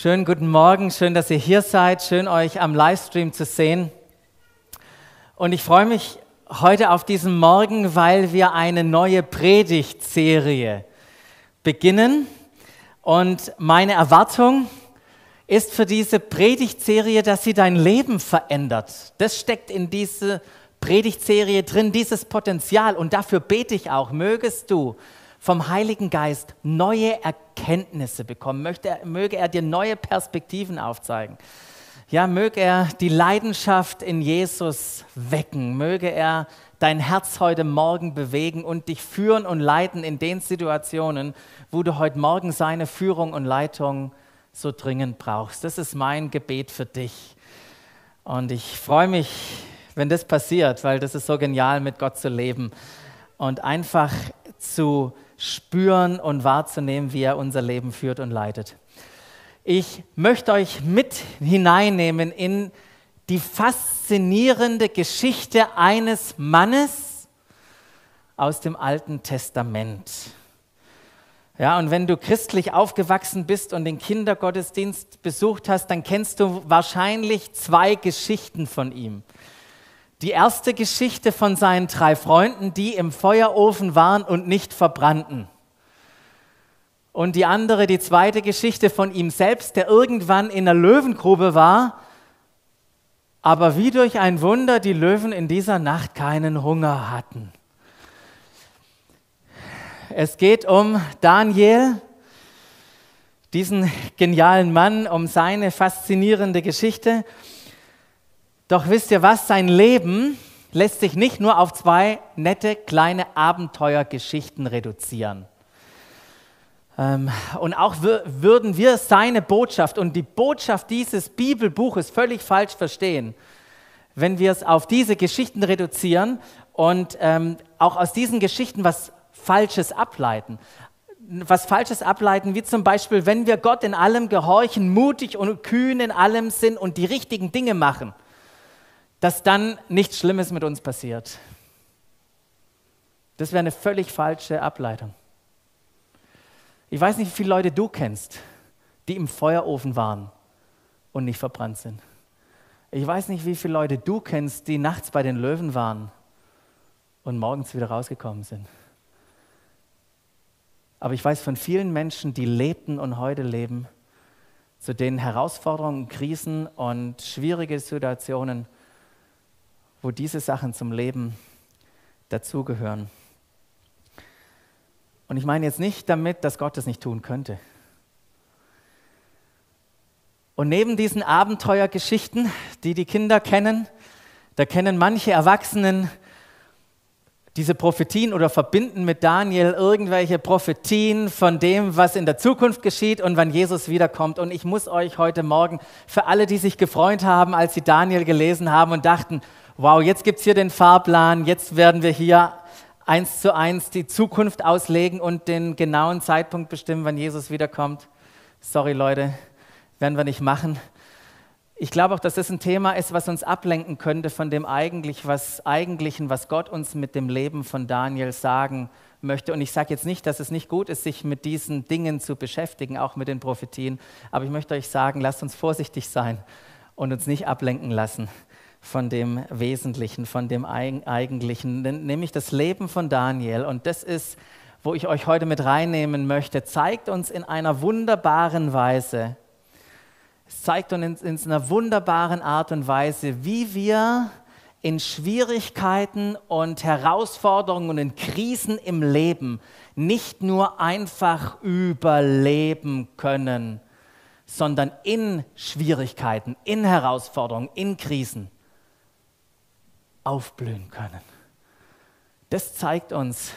Schönen guten Morgen, schön, dass ihr hier seid, schön euch am Livestream zu sehen. Und ich freue mich heute auf diesen Morgen, weil wir eine neue Predigtserie beginnen. Und meine Erwartung ist für diese Predigtserie, dass sie dein Leben verändert. Das steckt in diese Predigtserie drin, dieses Potenzial. Und dafür bete ich auch, mögest du vom Heiligen Geist neue Erkenntnisse bekommen, möchte, möge er dir neue Perspektiven aufzeigen. Ja, möge er die Leidenschaft in Jesus wecken, möge er dein Herz heute Morgen bewegen und dich führen und leiten in den Situationen, wo du heute Morgen seine Führung und Leitung so dringend brauchst. Das ist mein Gebet für dich. Und ich freue mich, wenn das passiert, weil das ist so genial, mit Gott zu leben und einfach zu spüren und wahrzunehmen, wie er unser Leben führt und leitet. Ich möchte euch mit hineinnehmen in die faszinierende Geschichte eines Mannes aus dem Alten Testament. Ja, und wenn du christlich aufgewachsen bist und den Kindergottesdienst besucht hast, dann kennst du wahrscheinlich zwei Geschichten von ihm. Die erste Geschichte von seinen drei Freunden, die im Feuerofen waren und nicht verbrannten. Und die andere, die zweite Geschichte von ihm selbst, der irgendwann in der Löwengrube war, aber wie durch ein Wunder die Löwen in dieser Nacht keinen Hunger hatten. Es geht um Daniel, diesen genialen Mann, um seine faszinierende Geschichte. Doch wisst ihr was, sein Leben lässt sich nicht nur auf zwei nette kleine Abenteuergeschichten reduzieren. Ähm, und auch würden wir seine Botschaft und die Botschaft dieses Bibelbuches völlig falsch verstehen, wenn wir es auf diese Geschichten reduzieren und ähm, auch aus diesen Geschichten was Falsches ableiten. Was Falsches ableiten, wie zum Beispiel, wenn wir Gott in allem gehorchen, mutig und kühn in allem sind und die richtigen Dinge machen – dass dann nichts Schlimmes mit uns passiert. Das wäre eine völlig falsche Ableitung. Ich weiß nicht, wie viele Leute du kennst, die im Feuerofen waren und nicht verbrannt sind. Ich weiß nicht, wie viele Leute du kennst, die nachts bei den Löwen waren und morgens wieder rausgekommen sind. Aber ich weiß von vielen Menschen, die lebten und heute leben, zu denen Herausforderungen, Krisen und schwierige Situationen wo diese Sachen zum Leben dazugehören. Und ich meine jetzt nicht damit, dass Gott das nicht tun könnte. Und neben diesen Abenteuergeschichten, die die Kinder kennen, da kennen manche Erwachsenen diese Prophetien oder verbinden mit Daniel irgendwelche Prophetien von dem, was in der Zukunft geschieht und wann Jesus wiederkommt. Und ich muss euch heute Morgen, für alle, die sich gefreut haben, als sie Daniel gelesen haben und dachten, wow, jetzt gibt es hier den Fahrplan, jetzt werden wir hier eins zu eins die Zukunft auslegen und den genauen Zeitpunkt bestimmen, wann Jesus wiederkommt. Sorry Leute, werden wir nicht machen. Ich glaube auch, dass das ein Thema ist, was uns ablenken könnte von dem eigentlich, was Eigentlichen, was Gott uns mit dem Leben von Daniel sagen möchte. Und ich sage jetzt nicht, dass es nicht gut ist, sich mit diesen Dingen zu beschäftigen, auch mit den Prophetien. Aber ich möchte euch sagen, lasst uns vorsichtig sein und uns nicht ablenken lassen von dem Wesentlichen, von dem Eigentlichen, nämlich das Leben von Daniel. Und das ist, wo ich euch heute mit reinnehmen möchte, zeigt uns in einer wunderbaren Weise, es zeigt uns in einer wunderbaren Art und Weise, wie wir in Schwierigkeiten und Herausforderungen und in Krisen im Leben nicht nur einfach überleben können, sondern in Schwierigkeiten, in Herausforderungen, in Krisen aufblühen können. Das zeigt uns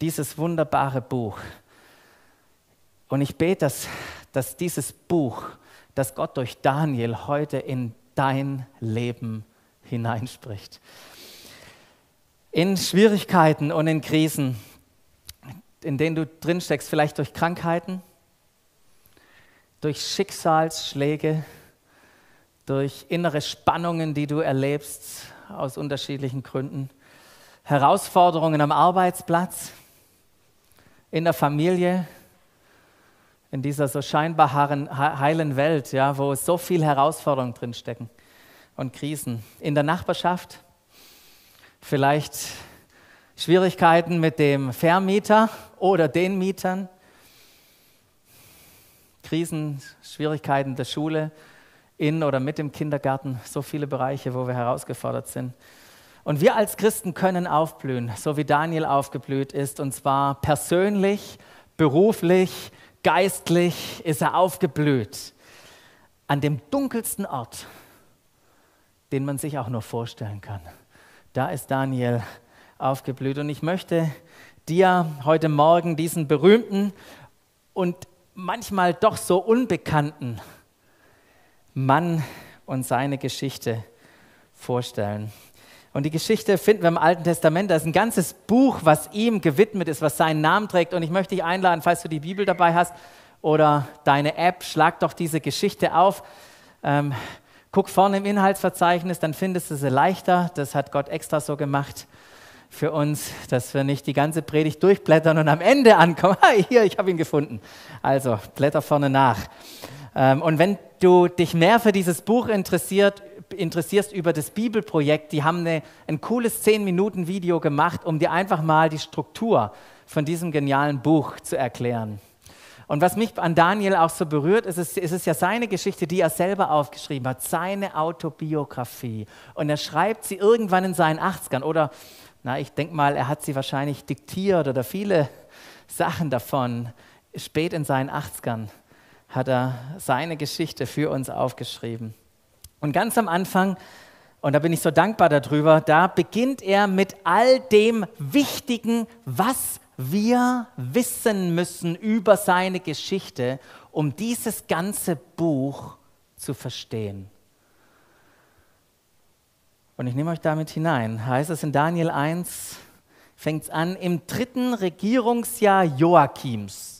dieses wunderbare Buch. Und ich bete, dass, dass dieses Buch, das Gott durch Daniel heute in dein Leben hineinspricht. In Schwierigkeiten und in Krisen, in denen du drinsteckst, vielleicht durch Krankheiten, durch Schicksalsschläge, durch innere Spannungen, die du erlebst, aus unterschiedlichen Gründen. Herausforderungen am Arbeitsplatz, in der Familie, in dieser so scheinbar heilen Welt, ja, wo so viel Herausforderungen drinstecken und Krisen. In der Nachbarschaft vielleicht Schwierigkeiten mit dem Vermieter oder den Mietern, Krisen, Schwierigkeiten der Schule, in oder mit dem Kindergarten, so viele Bereiche, wo wir herausgefordert sind. Und wir als Christen können aufblühen, so wie Daniel aufgeblüht ist, und zwar persönlich, beruflich, geistlich ist er aufgeblüht. An dem dunkelsten Ort, den man sich auch nur vorstellen kann. Da ist Daniel aufgeblüht. Und ich möchte dir heute Morgen diesen berühmten und manchmal doch so unbekannten Mann und seine Geschichte vorstellen. Und die Geschichte finden wir im Alten Testament. Da ist ein ganzes Buch, was ihm gewidmet ist, was seinen Namen trägt. Und ich möchte dich einladen, falls du die Bibel dabei hast oder deine App, schlag doch diese Geschichte auf. Ähm, guck vorne im Inhaltsverzeichnis, dann findest du sie leichter. Das hat Gott extra so gemacht für uns, dass wir nicht die ganze Predigt durchblättern und am Ende ankommen. Hier, ich habe ihn gefunden. Also, blätter vorne nach. Ähm, und wenn du dich mehr für dieses Buch interessiert, interessierst über das Bibelprojekt, die haben eine, ein cooles 10-Minuten-Video gemacht, um dir einfach mal die Struktur von diesem genialen Buch zu erklären. Und was mich an Daniel auch so berührt, ist es, ist es ja seine Geschichte, die er selber aufgeschrieben hat, seine Autobiografie. Und er schreibt sie irgendwann in seinen 80ern oder, na, ich denke mal, er hat sie wahrscheinlich diktiert oder viele Sachen davon spät in seinen 80ern hat er seine Geschichte für uns aufgeschrieben. Und ganz am Anfang, und da bin ich so dankbar darüber, da beginnt er mit all dem Wichtigen, was wir wissen müssen über seine Geschichte, um dieses ganze Buch zu verstehen. Und ich nehme euch damit hinein. Heißt es in Daniel 1, fängt es an, im dritten Regierungsjahr Joachims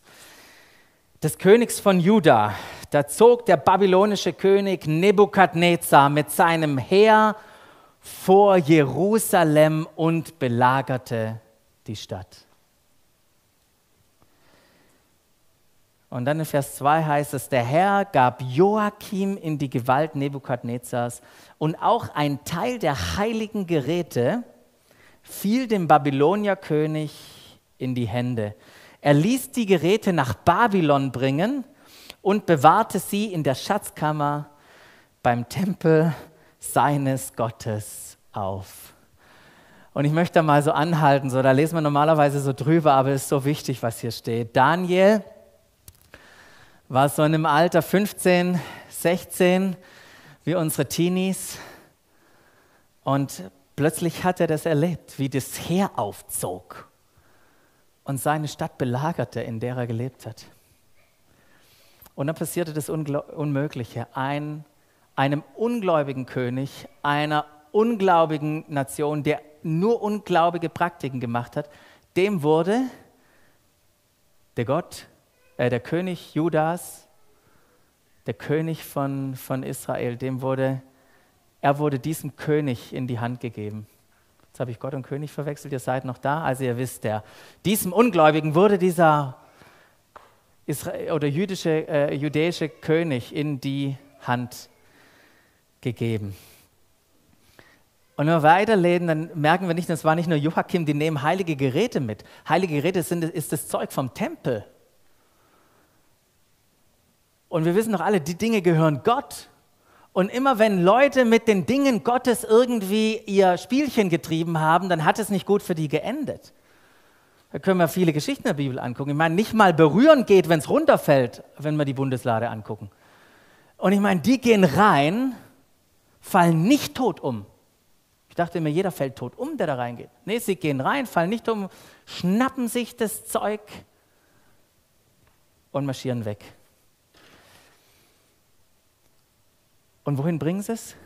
des Königs von Juda, da zog der babylonische König Nebukadnezar mit seinem Heer vor Jerusalem und belagerte die Stadt. Und dann in Vers 2 heißt es, der Herr gab Joachim in die Gewalt Nebukadnezars und auch ein Teil der heiligen Geräte fiel dem Babylonierkönig in die Hände. Er ließ die Geräte nach Babylon bringen und bewahrte sie in der Schatzkammer beim Tempel seines Gottes auf. Und ich möchte da mal so anhalten, so, da lesen wir normalerweise so drüber, aber es ist so wichtig, was hier steht. Daniel war so in einem Alter 15, 16, wie unsere Teenies. Und plötzlich hat er das erlebt, wie das Heer aufzog und seine Stadt belagerte, in der er gelebt hat. Und dann passierte das Unmögliche. Ein, einem ungläubigen König, einer ungläubigen Nation, der nur ungläubige Praktiken gemacht hat, dem wurde der Gott, äh, der König Judas, der König von, von Israel, dem wurde, er wurde diesem König in die Hand gegeben. Jetzt habe ich Gott und König verwechselt, ihr seid noch da. Also ihr wisst ja, diesem Ungläubigen wurde dieser Israel oder jüdische, äh, jüdische König in die Hand gegeben. Und wenn wir weiterlesen, dann merken wir nicht, das war nicht nur Joachim, die nehmen heilige Geräte mit. Heilige Geräte sind, ist das Zeug vom Tempel. Und wir wissen doch alle, die Dinge gehören Gott. Und immer wenn Leute mit den Dingen Gottes irgendwie ihr Spielchen getrieben haben, dann hat es nicht gut für die geendet. Da können wir viele Geschichten der Bibel angucken. Ich meine, nicht mal berühren geht, wenn es runterfällt, wenn wir die Bundeslade angucken. Und ich meine, die gehen rein, fallen nicht tot um. Ich dachte immer, jeder fällt tot um, der da reingeht. Nee, sie gehen rein, fallen nicht um, schnappen sich das Zeug und marschieren weg. Und wohin bringen sie es?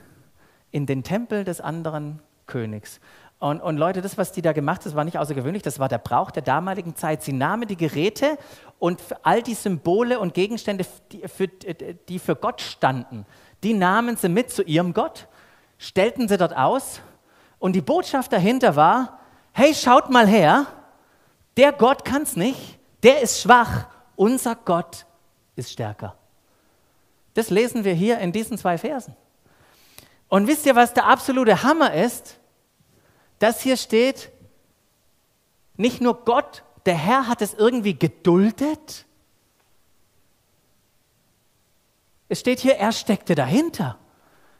In den Tempel des anderen Königs. Und, und, Leute, das, was die da gemacht haben, war nicht außergewöhnlich, das war der Brauch der damaligen Zeit. Sie nahmen die Geräte und all die Symbole und Gegenstände, die für, die für Gott standen, die nahmen sie mit zu ihrem Gott, stellten sie dort aus und die Botschaft dahinter war, hey, schaut mal her, der Gott kann es nicht, der ist schwach, unser Gott ist stärker. Das lesen wir hier in diesen zwei Versen. Und wisst ihr, was der absolute Hammer ist? Das hier steht, nicht nur Gott, der Herr hat es irgendwie geduldet. Es steht hier, er steckte dahinter.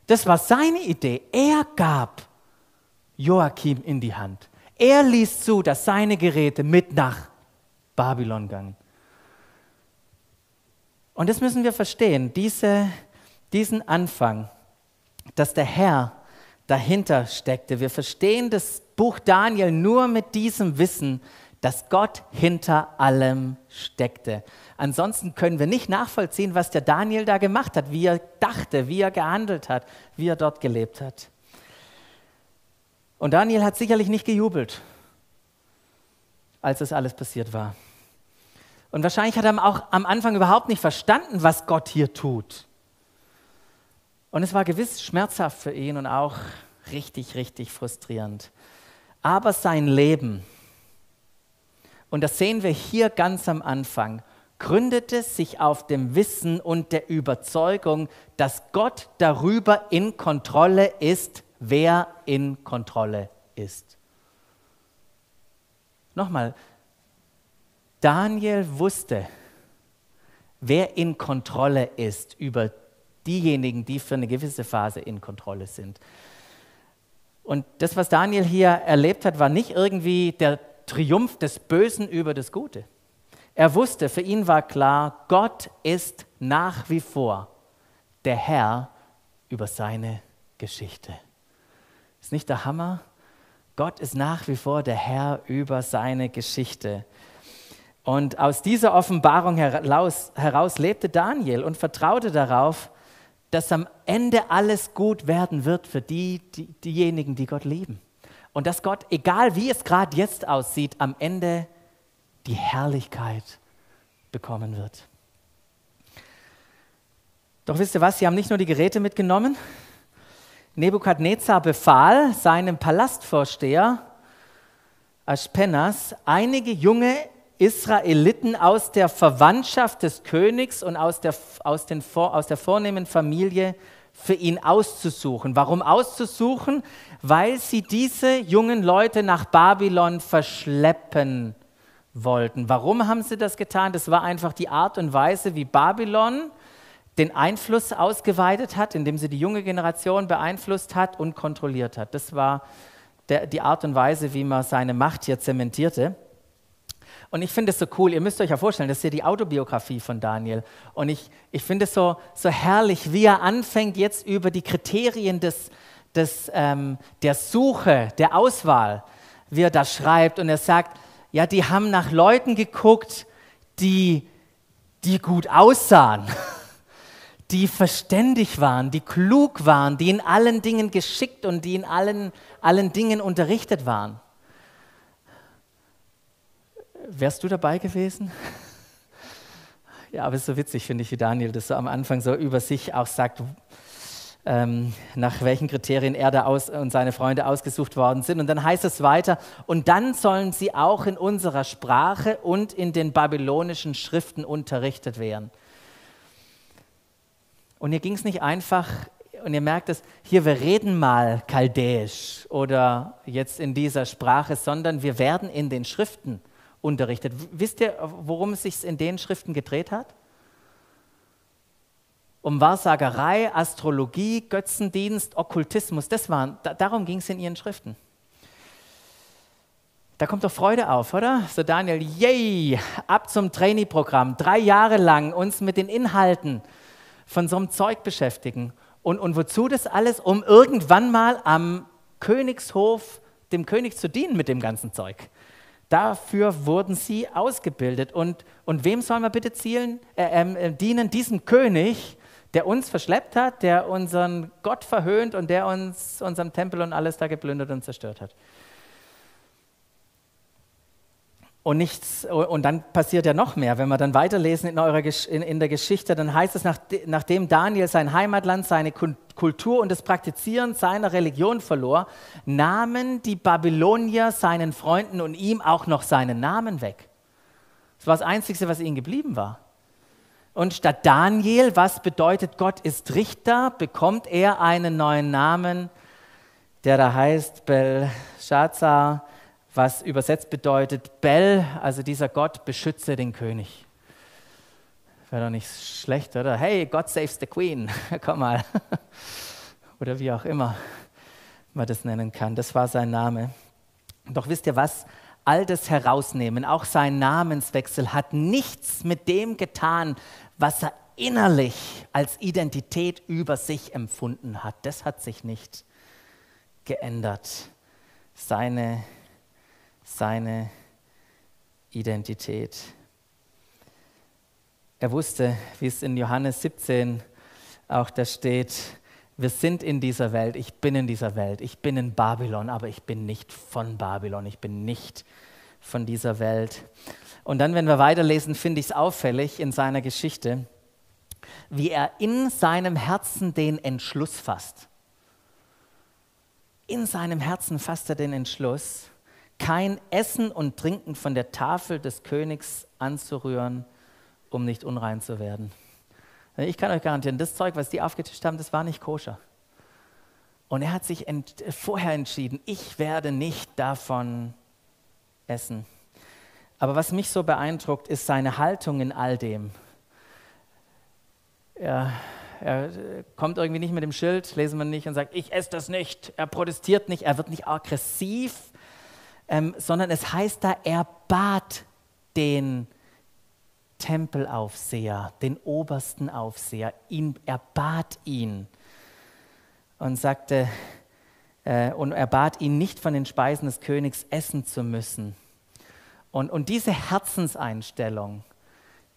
Das war seine Idee. Er gab Joachim in die Hand. Er ließ zu, dass seine Geräte mit nach Babylon gingen. Und das müssen wir verstehen, diese, diesen Anfang, dass der Herr dahinter steckte. Wir verstehen das Buch Daniel nur mit diesem Wissen, dass Gott hinter allem steckte. Ansonsten können wir nicht nachvollziehen, was der Daniel da gemacht hat, wie er dachte, wie er gehandelt hat, wie er dort gelebt hat. Und Daniel hat sicherlich nicht gejubelt, als das alles passiert war. Und wahrscheinlich hat er auch am Anfang überhaupt nicht verstanden, was Gott hier tut. Und es war gewiss schmerzhaft für ihn und auch richtig, richtig frustrierend. Aber sein Leben, und das sehen wir hier ganz am Anfang, gründete sich auf dem Wissen und der Überzeugung, dass Gott darüber in Kontrolle ist, wer in Kontrolle ist. Nochmal, Daniel wusste, wer in Kontrolle ist über diejenigen, die für eine gewisse Phase in Kontrolle sind. Und das, was Daniel hier erlebt hat, war nicht irgendwie der Triumph des Bösen über das Gute. Er wusste, für ihn war klar, Gott ist nach wie vor der Herr über seine Geschichte. Ist nicht der Hammer? Gott ist nach wie vor der Herr über seine Geschichte. Und aus dieser Offenbarung heraus, heraus lebte Daniel und vertraute darauf, dass am Ende alles gut werden wird für die, die, diejenigen, die Gott lieben. Und dass Gott, egal wie es gerade jetzt aussieht, am Ende die Herrlichkeit bekommen wird. Doch wisst ihr was, sie haben nicht nur die Geräte mitgenommen. Nebukadnezar befahl seinem Palastvorsteher Aspenas, einige junge Israeliten aus der Verwandtschaft des Königs und aus der, aus, den, aus der vornehmen Familie für ihn auszusuchen. Warum auszusuchen? Weil sie diese jungen Leute nach Babylon verschleppen wollten. Warum haben sie das getan? Das war einfach die Art und Weise, wie Babylon den Einfluss ausgeweitet hat, indem sie die junge Generation beeinflusst hat und kontrolliert hat. Das war der, die Art und Weise, wie man seine Macht hier zementierte. Und ich finde es so cool, ihr müsst euch ja vorstellen, das ist ja die Autobiografie von Daniel. Und ich, ich finde es so, so herrlich, wie er anfängt jetzt über die Kriterien des, des, ähm, der Suche, der Auswahl, wie er das schreibt. Und er sagt, ja, die haben nach Leuten geguckt, die, die gut aussahen, die verständig waren, die klug waren, die in allen Dingen geschickt und die in allen, allen Dingen unterrichtet waren. Wärst du dabei gewesen? Ja, aber es ist so witzig, finde ich, wie Daniel das so am Anfang so über sich auch sagt, ähm, nach welchen Kriterien er da aus und seine Freunde ausgesucht worden sind. Und dann heißt es weiter, und dann sollen sie auch in unserer Sprache und in den babylonischen Schriften unterrichtet werden. Und hier ging es nicht einfach, und ihr merkt es, hier wir reden mal Chaldäisch oder jetzt in dieser Sprache, sondern wir werden in den Schriften unterrichtet. Wisst ihr, worum es sich in den Schriften gedreht hat? Um Wahrsagerei, Astrologie, Götzendienst, Okkultismus. Das waren, darum ging es in ihren Schriften. Da kommt doch Freude auf, oder? So Daniel, yay, ab zum Trainee-Programm. Drei Jahre lang uns mit den Inhalten von so einem Zeug beschäftigen. Und, und wozu das alles? Um irgendwann mal am Königshof dem König zu dienen mit dem ganzen Zeug. Dafür wurden sie ausgebildet. Und, und wem soll man bitte zielen, äh, ähm, äh, dienen? Diesem König, der uns verschleppt hat, der unseren Gott verhöhnt und der uns unseren Tempel und alles da geplündert und zerstört hat. Und, nichts, und dann passiert ja noch mehr. Wenn wir dann weiterlesen in, eurer, in, in der Geschichte, dann heißt es, nach, nachdem Daniel sein Heimatland, seine Kultur und das Praktizieren seiner Religion verlor, nahmen die Babylonier seinen Freunden und ihm auch noch seinen Namen weg. Das war das Einzige, was ihnen geblieben war. Und statt Daniel, was bedeutet Gott ist Richter, bekommt er einen neuen Namen, der da heißt Belshazzar, was übersetzt bedeutet Bel, also dieser Gott beschütze den König. Wäre doch nicht schlecht, oder? Hey, God saves the Queen, komm mal. oder wie auch immer man das nennen kann. Das war sein Name. Doch wisst ihr was? All das herausnehmen, auch sein Namenswechsel hat nichts mit dem getan, was er innerlich als Identität über sich empfunden hat, das hat sich nicht geändert. Seine, seine Identität. Er wusste, wie es in Johannes 17 auch da steht, wir sind in dieser Welt, ich bin in dieser Welt, ich bin in Babylon, aber ich bin nicht von Babylon, ich bin nicht von dieser Welt. Und dann, wenn wir weiterlesen, finde ich es auffällig in seiner Geschichte, wie er in seinem Herzen den Entschluss fasst. In seinem Herzen fasst er den Entschluss, kein Essen und Trinken von der Tafel des Königs anzurühren, um nicht unrein zu werden. Ich kann euch garantieren, das Zeug, was die aufgetischt haben, das war nicht koscher. Und er hat sich ent vorher entschieden, ich werde nicht davon essen. Aber was mich so beeindruckt, ist seine Haltung in all dem. Er, er, kommt irgendwie nicht mit dem Schild, lesen wir nicht, und sagt, ich esse das nicht. Er protestiert nicht, er wird nicht aggressiv, ähm, sondern es heißt da, er bat den Tempelaufseher, den obersten Aufseher, ihn, er bat ihn und sagte, äh, und er bat ihn nicht von den Speisen des Königs essen zu müssen und, und diese Herzenseinstellung,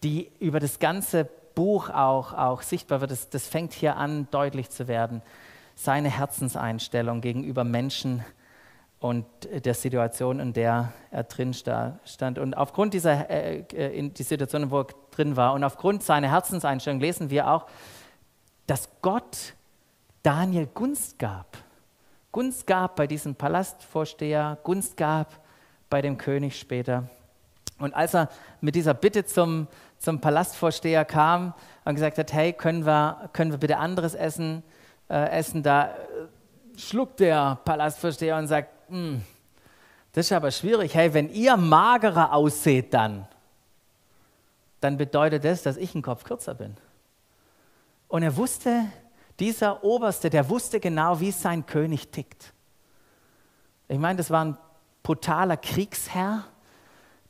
die über das ganze Buch auch, auch sichtbar wird, das, das fängt hier an deutlich zu werden. Seine Herzenseinstellung gegenüber Menschen und der Situation, in der er drin stand. Und aufgrund dieser äh, äh, in die Situation, wo er drin war, und aufgrund seiner Herzenseinstellung lesen wir auch, dass Gott Daniel Gunst gab. Gunst gab bei diesem Palastvorsteher, Gunst gab bei dem König später. Und als er mit dieser Bitte zum, zum Palastvorsteher kam und gesagt hat, hey, können wir, können wir bitte anderes Essen äh, essen, da äh, schluckt der Palastvorsteher und sagt, das ist aber schwierig, hey, wenn ihr magerer ausseht dann, dann bedeutet das, dass ich einen Kopf kürzer bin. Und er wusste, dieser Oberste, der wusste genau, wie sein König tickt. Ich meine, das war ein brutaler Kriegsherr,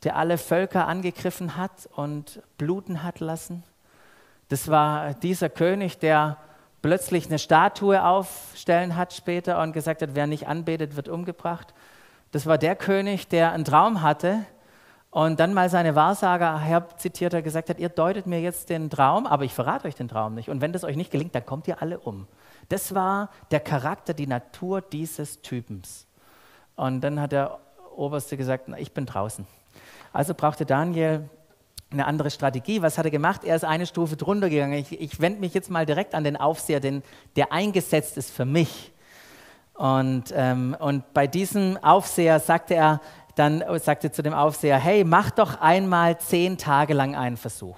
der alle Völker angegriffen hat und bluten hat lassen. Das war dieser König, der plötzlich eine Statue aufstellen hat später und gesagt hat, wer nicht anbetet, wird umgebracht. Das war der König, der einen Traum hatte und dann mal seine Wahrsager herzitiert hat, gesagt hat, ihr deutet mir jetzt den Traum, aber ich verrate euch den Traum nicht. Und wenn das euch nicht gelingt, dann kommt ihr alle um. Das war der Charakter, die Natur dieses Typens. Und dann hat der Oberste gesagt, na, ich bin draußen. Also brauchte Daniel eine andere Strategie. Was hat er gemacht? Er ist eine Stufe drunter gegangen. Ich, ich wende mich jetzt mal direkt an den Aufseher, den, der eingesetzt ist für mich. Und, ähm, und bei diesem Aufseher sagte er, dann sagte zu dem Aufseher, hey, mach doch einmal zehn Tage lang einen Versuch.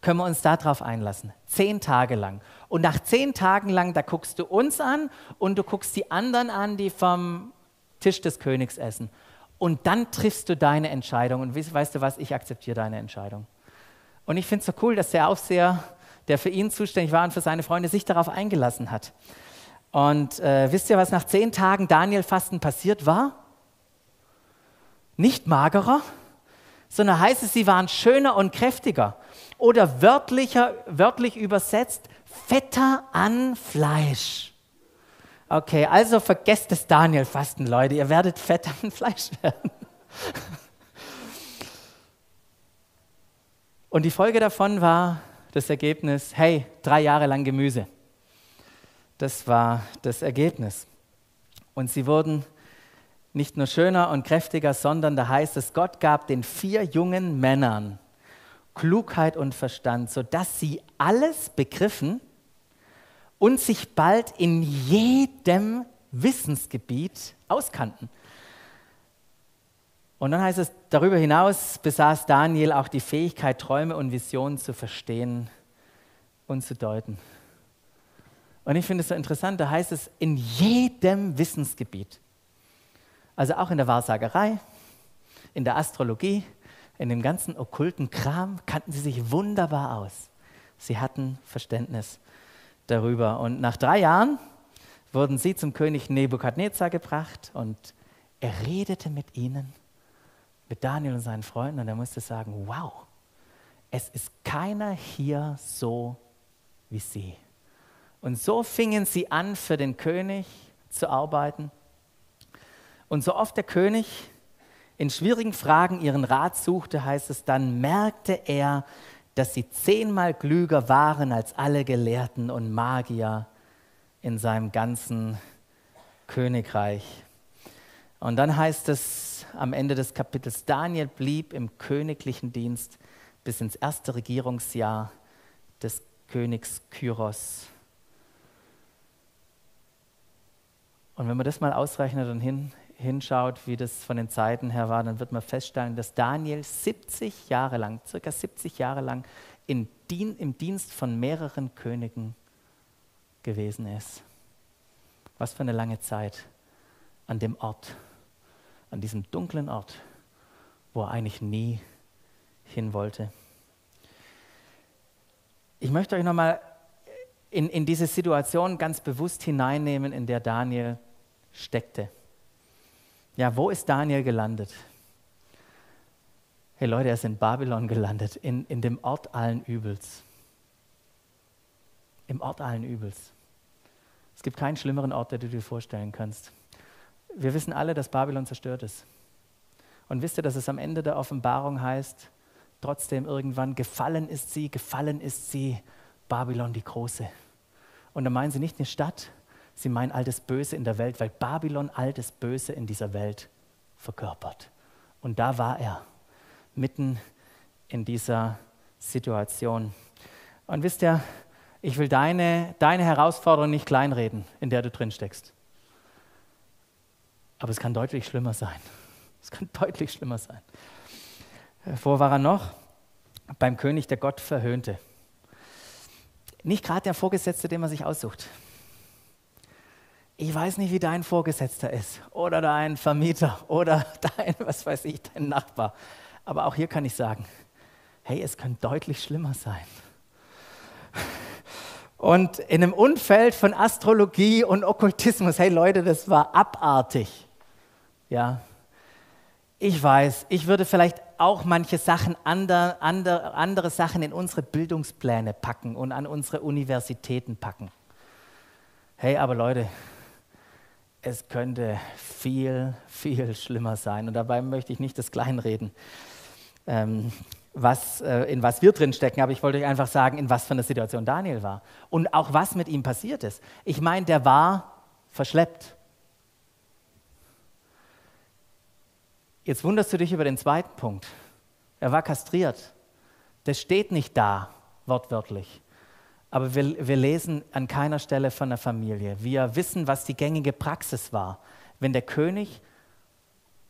Können wir uns darauf einlassen? Zehn Tage lang. Und nach zehn Tagen lang, da guckst du uns an und du guckst die anderen an, die vom Tisch des Königs essen. Und dann triffst du deine Entscheidung. Und weißt du was, ich akzeptiere deine Entscheidung. Und ich finde es so cool, dass der Aufseher, der für ihn zuständig war und für seine Freunde, sich darauf eingelassen hat. Und äh, wisst ihr, was nach zehn Tagen Daniel-Fasten passiert war? Nicht magerer, sondern heißt es, sie waren schöner und kräftiger. Oder wörtlicher, wörtlich übersetzt, fetter an Fleisch. Okay, also vergesst das Daniel-Fasten, Leute. Ihr werdet fett an Fleisch werden. Und die Folge davon war das Ergebnis, hey, drei Jahre lang Gemüse. Das war das Ergebnis. Und sie wurden nicht nur schöner und kräftiger, sondern da heißt es, Gott gab den vier jungen Männern Klugheit und Verstand, sodass sie alles begriffen, und sich bald in jedem Wissensgebiet auskannten. Und dann heißt es, darüber hinaus besaß Daniel auch die Fähigkeit, Träume und Visionen zu verstehen und zu deuten. Und ich finde es so interessant, da heißt es in jedem Wissensgebiet. Also auch in der Wahrsagerei, in der Astrologie, in dem ganzen okkulten Kram kannten sie sich wunderbar aus. Sie hatten Verständnis darüber. Und nach drei Jahren wurden sie zum König Nebukadnezar gebracht und er redete mit ihnen, mit Daniel und seinen Freunden, und er musste sagen: Wow, es ist keiner hier so wie sie. Und so fingen sie an, für den König zu arbeiten. Und so oft der König in schwierigen Fragen ihren Rat suchte, heißt es dann, merkte er, dass sie zehnmal klüger waren als alle Gelehrten und Magier in seinem ganzen Königreich. Und dann heißt es am Ende des Kapitels, Daniel blieb im königlichen Dienst bis ins erste Regierungsjahr des Königs Kyros. Und wenn man das mal ausrechnet und hin, hinschaut, wie das von den Zeiten her war, dann wird man feststellen, dass Daniel 70 Jahre lang, circa 70 Jahre lang Dien, im Dienst von mehreren Königen gewesen ist. Was für eine lange Zeit an dem Ort, an diesem dunklen Ort, wo er eigentlich nie hin wollte. Ich möchte euch nochmal in, in diese Situation ganz bewusst hineinnehmen, in der Daniel steckte. Ja, wo ist Daniel gelandet? Hey Leute, er ist in Babylon gelandet, in, in dem Ort allen Übels. Im Ort allen Übels. Es gibt keinen schlimmeren Ort, den du dir vorstellen kannst. Wir wissen alle, dass Babylon zerstört ist. Und wisst ihr, dass es am Ende der Offenbarung heißt, trotzdem irgendwann, gefallen ist sie, gefallen ist sie, Babylon die Große. Und da meinen sie nicht eine Stadt, sie meinen altes Böse in der Welt, weil Babylon altes Böse in dieser Welt verkörpert. Und da war er, mitten in dieser Situation. Und wisst ihr, ich will deine, deine Herausforderung nicht kleinreden, in der du drin steckst. Aber es kann deutlich schlimmer sein. Es kann deutlich schlimmer sein. Wo war er noch? Beim König, der Gott verhöhnte. Nicht gerade der Vorgesetzte, den man sich aussucht. Ich weiß nicht, wie dein Vorgesetzter ist oder dein Vermieter oder dein, was weiß ich, dein Nachbar. Aber auch hier kann ich sagen, hey, es kann deutlich schlimmer sein. Und in einem Umfeld von Astrologie und Okkultismus, hey Leute, das war abartig. Ja, ich weiß, ich würde vielleicht auch manche Sachen, andere, andere, andere Sachen in unsere Bildungspläne packen und an unsere Universitäten packen. Hey, aber Leute, es könnte viel, viel schlimmer sein. Und dabei möchte ich nicht das Kleinreden, ähm, was, äh, in was wir drin stecken, aber ich wollte euch einfach sagen, in was für einer Situation Daniel war und auch was mit ihm passiert ist. Ich meine, der war verschleppt. Jetzt wunderst du dich über den zweiten Punkt. Er war kastriert. Das steht nicht da, wortwörtlich. Aber wir, wir lesen an keiner Stelle von der Familie. Wir wissen, was die gängige Praxis war. Wenn der König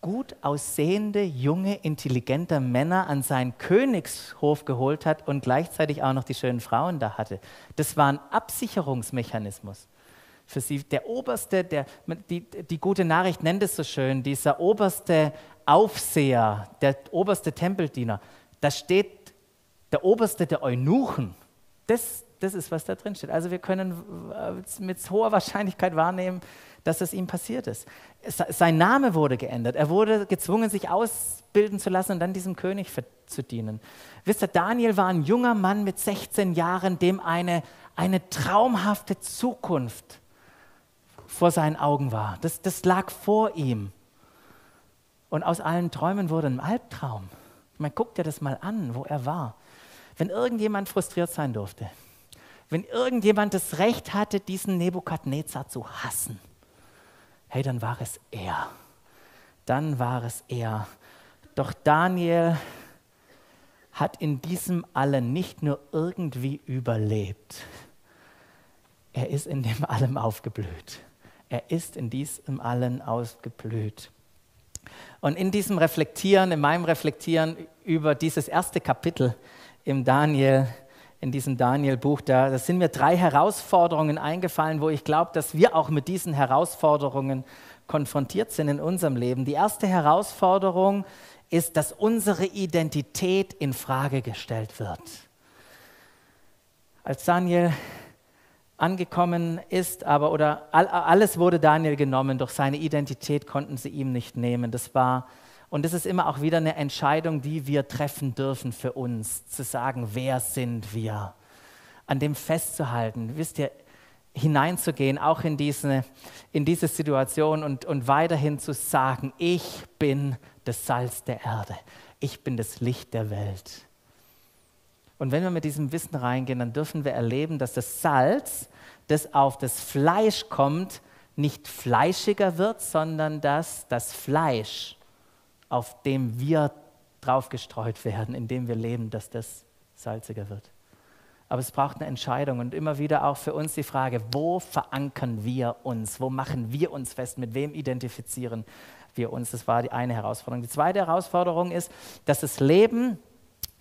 gut aussehende, junge, intelligente Männer an seinen Königshof geholt hat und gleichzeitig auch noch die schönen Frauen da hatte. Das war ein Absicherungsmechanismus für sie. Der oberste, der, die, die gute Nachricht nennt es so schön, dieser oberste Aufseher, der oberste Tempeldiener, da steht der oberste der Eunuchen. Das, das ist, was da drin steht. Also wir können mit hoher Wahrscheinlichkeit wahrnehmen, dass es ihm passiert ist. Sein Name wurde geändert. Er wurde gezwungen, sich ausbilden zu lassen und dann diesem König zu dienen. Wisst ihr, Daniel war ein junger Mann mit 16 Jahren, dem eine, eine traumhafte Zukunft vor seinen Augen war. Das, das lag vor ihm. Und aus allen Träumen wurde ein Albtraum. Man guckt ja das mal an, wo er war. Wenn irgendjemand frustriert sein durfte, wenn irgendjemand das Recht hatte, diesen Nebukadnezar zu hassen, hey, dann war es er. Dann war es er. Doch Daniel hat in diesem allen nicht nur irgendwie überlebt, er ist in dem allem aufgeblüht. Er ist in diesem allen ausgeblüht. Und in diesem Reflektieren, in meinem Reflektieren über dieses erste Kapitel im Daniel, in diesem Daniel-Buch, da, da sind mir drei Herausforderungen eingefallen, wo ich glaube, dass wir auch mit diesen Herausforderungen konfrontiert sind in unserem Leben. Die erste Herausforderung ist, dass unsere Identität in Frage gestellt wird. Als Daniel angekommen ist, aber oder alles wurde Daniel genommen, doch seine Identität konnten sie ihm nicht nehmen. Das war und das ist immer auch wieder eine Entscheidung, die wir treffen dürfen für uns, zu sagen, wer sind wir? An dem festzuhalten. Wisst ihr, hineinzugehen, auch in diese, in diese Situation und, und weiterhin zu sagen, ich bin das Salz der Erde, ich bin das Licht der Welt. Und wenn wir mit diesem Wissen reingehen, dann dürfen wir erleben, dass das Salz, das auf das Fleisch kommt, nicht fleischiger wird, sondern dass das Fleisch, auf dem wir draufgestreut werden, in dem wir leben, dass das salziger wird. Aber es braucht eine Entscheidung und immer wieder auch für uns die Frage, wo verankern wir uns? Wo machen wir uns fest? Mit wem identifizieren wir uns? Das war die eine Herausforderung. Die zweite Herausforderung ist, dass das Leben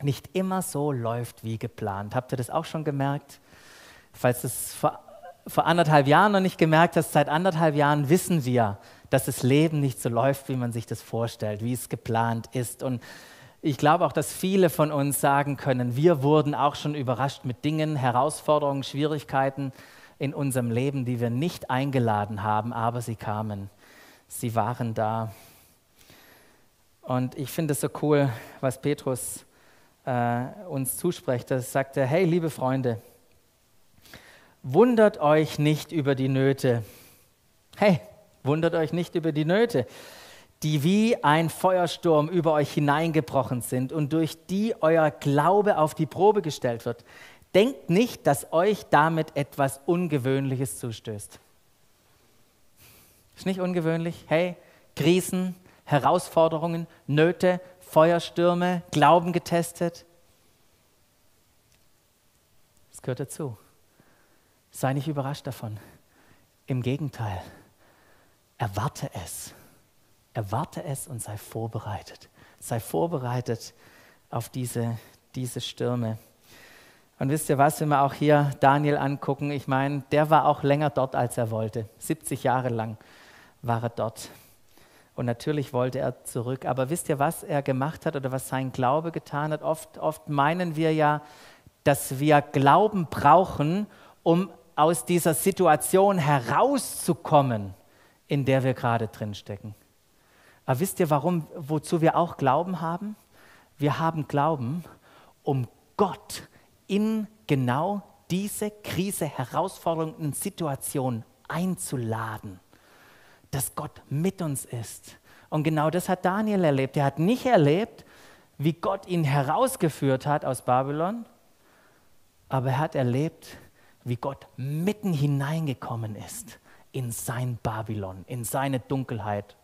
nicht immer so läuft wie geplant. Habt ihr das auch schon gemerkt? Falls vor, vor anderthalb Jahren noch nicht gemerkt hast, seit anderthalb Jahren wissen wir, dass das Leben nicht so läuft, wie man sich das vorstellt, wie es geplant ist. Und ich glaube auch, dass viele von uns sagen können, wir wurden auch schon überrascht mit Dingen, Herausforderungen, Schwierigkeiten in unserem Leben, die wir nicht eingeladen haben, aber sie kamen. Sie waren da. Und ich finde es so cool, was Petrus äh, uns zuspricht. Da sagt er, hey liebe Freunde, wundert euch nicht über die Nöte. Hey, wundert euch nicht über die Nöte die wie ein Feuersturm über euch hineingebrochen sind und durch die euer Glaube auf die Probe gestellt wird. Denkt nicht, dass euch damit etwas Ungewöhnliches zustößt. Ist nicht ungewöhnlich? Hey, Krisen, Herausforderungen, Nöte, Feuerstürme, Glauben getestet. Das gehört dazu. Sei nicht überrascht davon. Im Gegenteil, erwarte es. Erwarte es und sei vorbereitet. Sei vorbereitet auf diese, diese Stürme. Und wisst ihr was, wenn wir auch hier Daniel angucken, ich meine, der war auch länger dort, als er wollte. 70 Jahre lang war er dort. Und natürlich wollte er zurück. Aber wisst ihr, was er gemacht hat oder was sein Glaube getan hat? Oft, oft meinen wir ja, dass wir Glauben brauchen, um aus dieser Situation herauszukommen, in der wir gerade drinstecken. Aber wisst ihr, warum, wozu wir auch Glauben haben? Wir haben Glauben, um Gott in genau diese Krise, Herausforderung und Situation einzuladen, dass Gott mit uns ist. Und genau das hat Daniel erlebt. Er hat nicht erlebt, wie Gott ihn herausgeführt hat aus Babylon, aber er hat erlebt, wie Gott mitten hineingekommen ist in sein Babylon, in seine Dunkelheit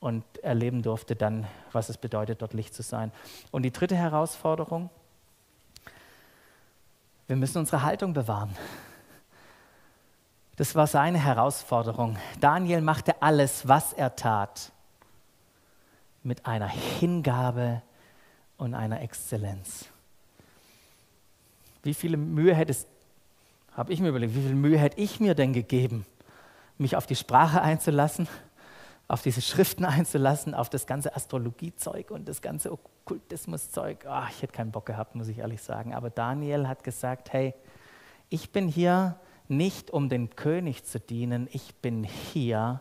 und erleben durfte dann, was es bedeutet, dort Licht zu sein. Und die dritte Herausforderung, wir müssen unsere Haltung bewahren. Das war seine Herausforderung. Daniel machte alles, was er tat, mit einer Hingabe und einer Exzellenz. Wie viel Mühe hätte es, habe ich mir überlegt, wie viel Mühe hätte ich mir denn gegeben, mich auf die Sprache einzulassen? auf diese Schriften einzulassen, auf das ganze Astrologiezeug und das ganze Okkultismuszeug. Oh, ich hätte keinen Bock gehabt, muss ich ehrlich sagen. Aber Daniel hat gesagt, hey, ich bin hier nicht, um den König zu dienen, ich bin hier,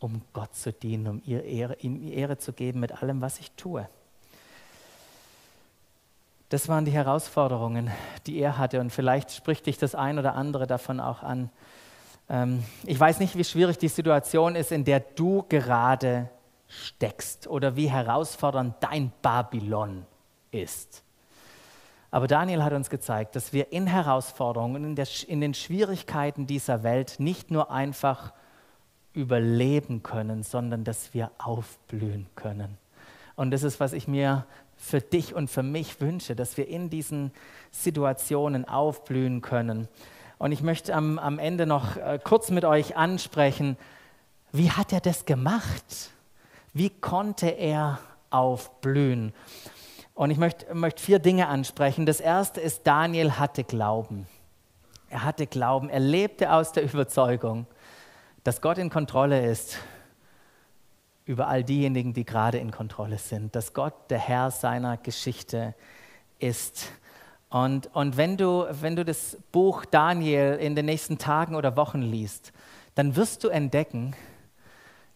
um Gott zu dienen, um ihm Ehre zu geben mit allem, was ich tue. Das waren die Herausforderungen, die er hatte. Und vielleicht spricht dich das ein oder andere davon auch an. Ähm, ich weiß nicht, wie schwierig die Situation ist, in der du gerade steckst oder wie herausfordernd dein Babylon ist. Aber Daniel hat uns gezeigt, dass wir in Herausforderungen, in, der, in den Schwierigkeiten dieser Welt nicht nur einfach überleben können, sondern dass wir aufblühen können. Und das ist, was ich mir für dich und für mich wünsche, dass wir in diesen Situationen aufblühen können. Und ich möchte am, am Ende noch äh, kurz mit euch ansprechen, wie hat er das gemacht? Wie konnte er aufblühen? Und ich möchte, möchte vier Dinge ansprechen. Das erste ist, Daniel hatte Glauben. Er hatte Glauben. Er lebte aus der Überzeugung, dass Gott in Kontrolle ist über all diejenigen, die gerade in Kontrolle sind. Dass Gott der Herr seiner Geschichte ist. Und, und wenn, du, wenn du das Buch Daniel in den nächsten Tagen oder Wochen liest, dann wirst du entdecken,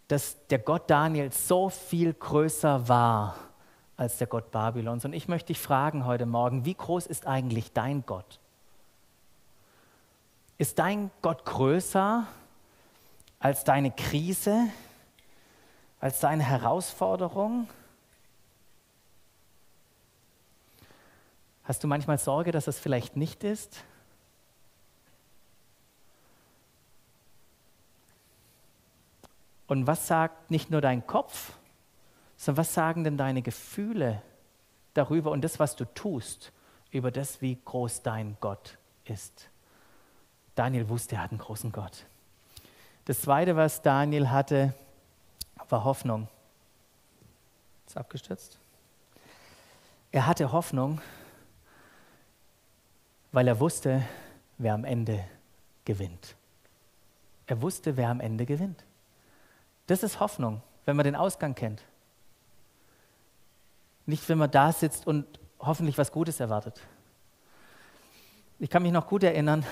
dass der Gott Daniel so viel größer war als der Gott Babylons. Und ich möchte dich fragen heute Morgen, wie groß ist eigentlich dein Gott? Ist dein Gott größer als deine Krise, als deine Herausforderung? Hast du manchmal Sorge, dass es vielleicht nicht ist? Und was sagt nicht nur dein Kopf, sondern was sagen denn deine Gefühle darüber und das, was du tust, über das, wie groß dein Gott ist? Daniel wusste, er hat einen großen Gott. Das Zweite, was Daniel hatte, war Hoffnung. Ist abgestürzt? Er hatte Hoffnung, weil er wusste, wer am Ende gewinnt. Er wusste, wer am Ende gewinnt. Das ist Hoffnung, wenn man den Ausgang kennt. Nicht, wenn man da sitzt und hoffentlich was Gutes erwartet. Ich kann mich noch gut erinnern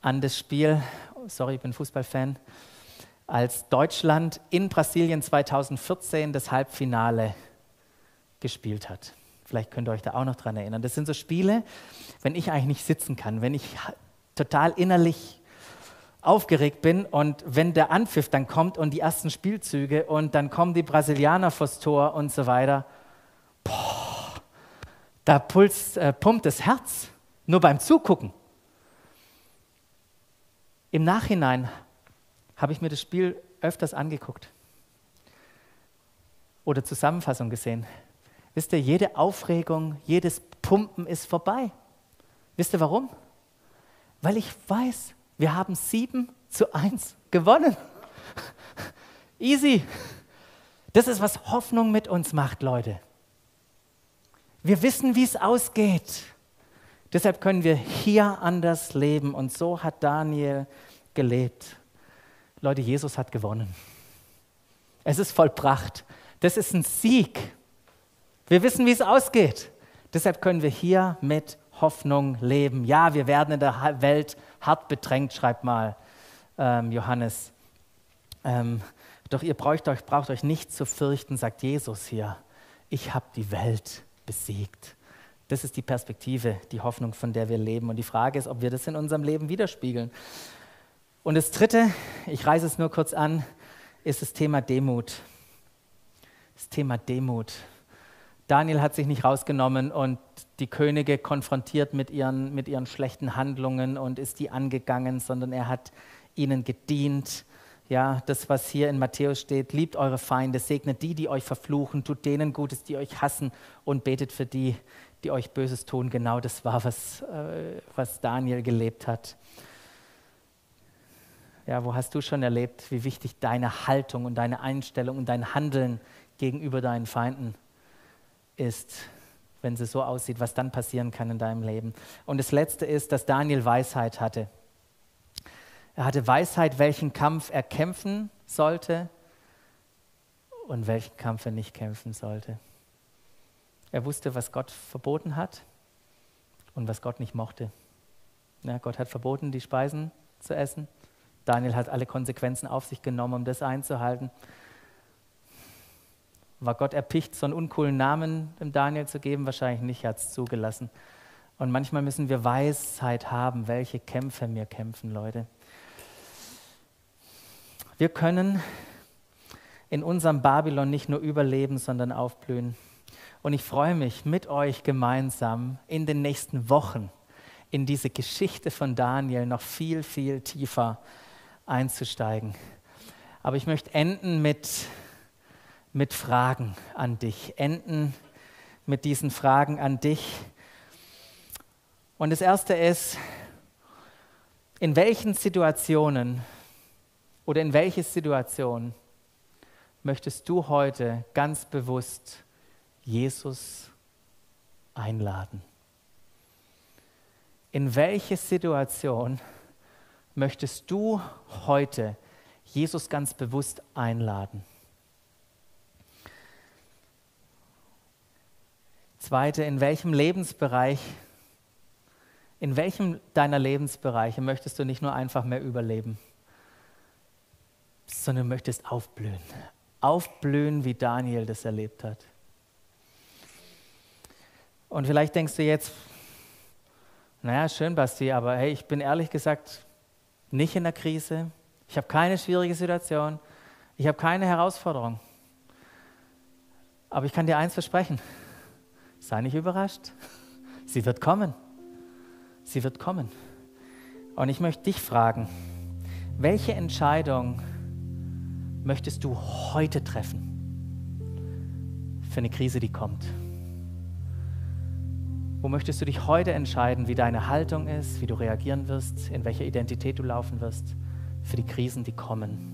an das Spiel, sorry, ich bin Fußballfan, als Deutschland in Brasilien 2014 das Halbfinale gespielt hat. Vielleicht könnt ihr euch da auch noch dran erinnern. Das sind so Spiele, wenn ich eigentlich nicht sitzen kann, wenn ich total innerlich aufgeregt bin und wenn der Anpfiff dann kommt und die ersten Spielzüge und dann kommen die Brasilianer vors Tor und so weiter, boah, da puls, äh, pumpt das Herz, nur beim Zugucken. Im Nachhinein habe ich mir das Spiel öfters angeguckt oder Zusammenfassung gesehen. Wisst ihr, jede Aufregung, jedes Pumpen ist vorbei. Wisst ihr warum? Weil ich weiß, wir haben sieben zu eins gewonnen. Easy. Das ist, was Hoffnung mit uns macht, Leute. Wir wissen, wie es ausgeht. Deshalb können wir hier anders leben. Und so hat Daniel gelebt. Leute, Jesus hat gewonnen. Es ist vollbracht. Das ist ein Sieg. Wir wissen, wie es ausgeht. Deshalb können wir hier mit Hoffnung leben. Ja, wir werden in der Welt hart bedrängt, schreibt mal ähm, Johannes. Ähm, doch ihr braucht euch, braucht euch nicht zu fürchten, sagt Jesus hier. Ich habe die Welt besiegt. Das ist die Perspektive, die Hoffnung, von der wir leben. Und die Frage ist, ob wir das in unserem Leben widerspiegeln. Und das Dritte, ich reiße es nur kurz an, ist das Thema Demut. Das Thema Demut. Daniel hat sich nicht rausgenommen und die Könige konfrontiert mit ihren, mit ihren schlechten Handlungen und ist die angegangen, sondern er hat ihnen gedient. Ja, das, was hier in Matthäus steht, liebt eure Feinde, segnet die, die euch verfluchen, tut denen Gutes, die euch hassen und betet für die, die euch Böses tun. Genau das war, was, äh, was Daniel gelebt hat. Ja, wo hast du schon erlebt, wie wichtig deine Haltung und deine Einstellung und dein Handeln gegenüber deinen Feinden ist? wenn sie so aussieht, was dann passieren kann in deinem Leben. Und das Letzte ist, dass Daniel Weisheit hatte. Er hatte Weisheit, welchen Kampf er kämpfen sollte und welchen Kampf er nicht kämpfen sollte. Er wusste, was Gott verboten hat und was Gott nicht mochte. Ja, Gott hat verboten, die Speisen zu essen. Daniel hat alle Konsequenzen auf sich genommen, um das einzuhalten. War Gott erpicht, so einen uncoolen Namen dem Daniel zu geben? Wahrscheinlich nicht, er hat es zugelassen. Und manchmal müssen wir Weisheit haben, welche Kämpfe wir kämpfen, Leute. Wir können in unserem Babylon nicht nur überleben, sondern aufblühen. Und ich freue mich, mit euch gemeinsam in den nächsten Wochen in diese Geschichte von Daniel noch viel, viel tiefer einzusteigen. Aber ich möchte enden mit mit Fragen an dich, enden mit diesen Fragen an dich. Und das erste ist, in welchen Situationen oder in welche Situation möchtest du heute ganz bewusst Jesus einladen? In welche Situation möchtest du heute Jesus ganz bewusst einladen? Zweite, in welchem Lebensbereich, in welchem deiner Lebensbereiche möchtest du nicht nur einfach mehr überleben, sondern möchtest aufblühen. Aufblühen, wie Daniel das erlebt hat. Und vielleicht denkst du jetzt, naja, schön, Basti, aber hey, ich bin ehrlich gesagt nicht in der Krise. Ich habe keine schwierige Situation. Ich habe keine Herausforderung. Aber ich kann dir eins versprechen. Sei nicht überrascht. Sie wird kommen. Sie wird kommen. Und ich möchte dich fragen, welche Entscheidung möchtest du heute treffen für eine Krise, die kommt? Wo möchtest du dich heute entscheiden, wie deine Haltung ist, wie du reagieren wirst, in welcher Identität du laufen wirst für die Krisen, die kommen?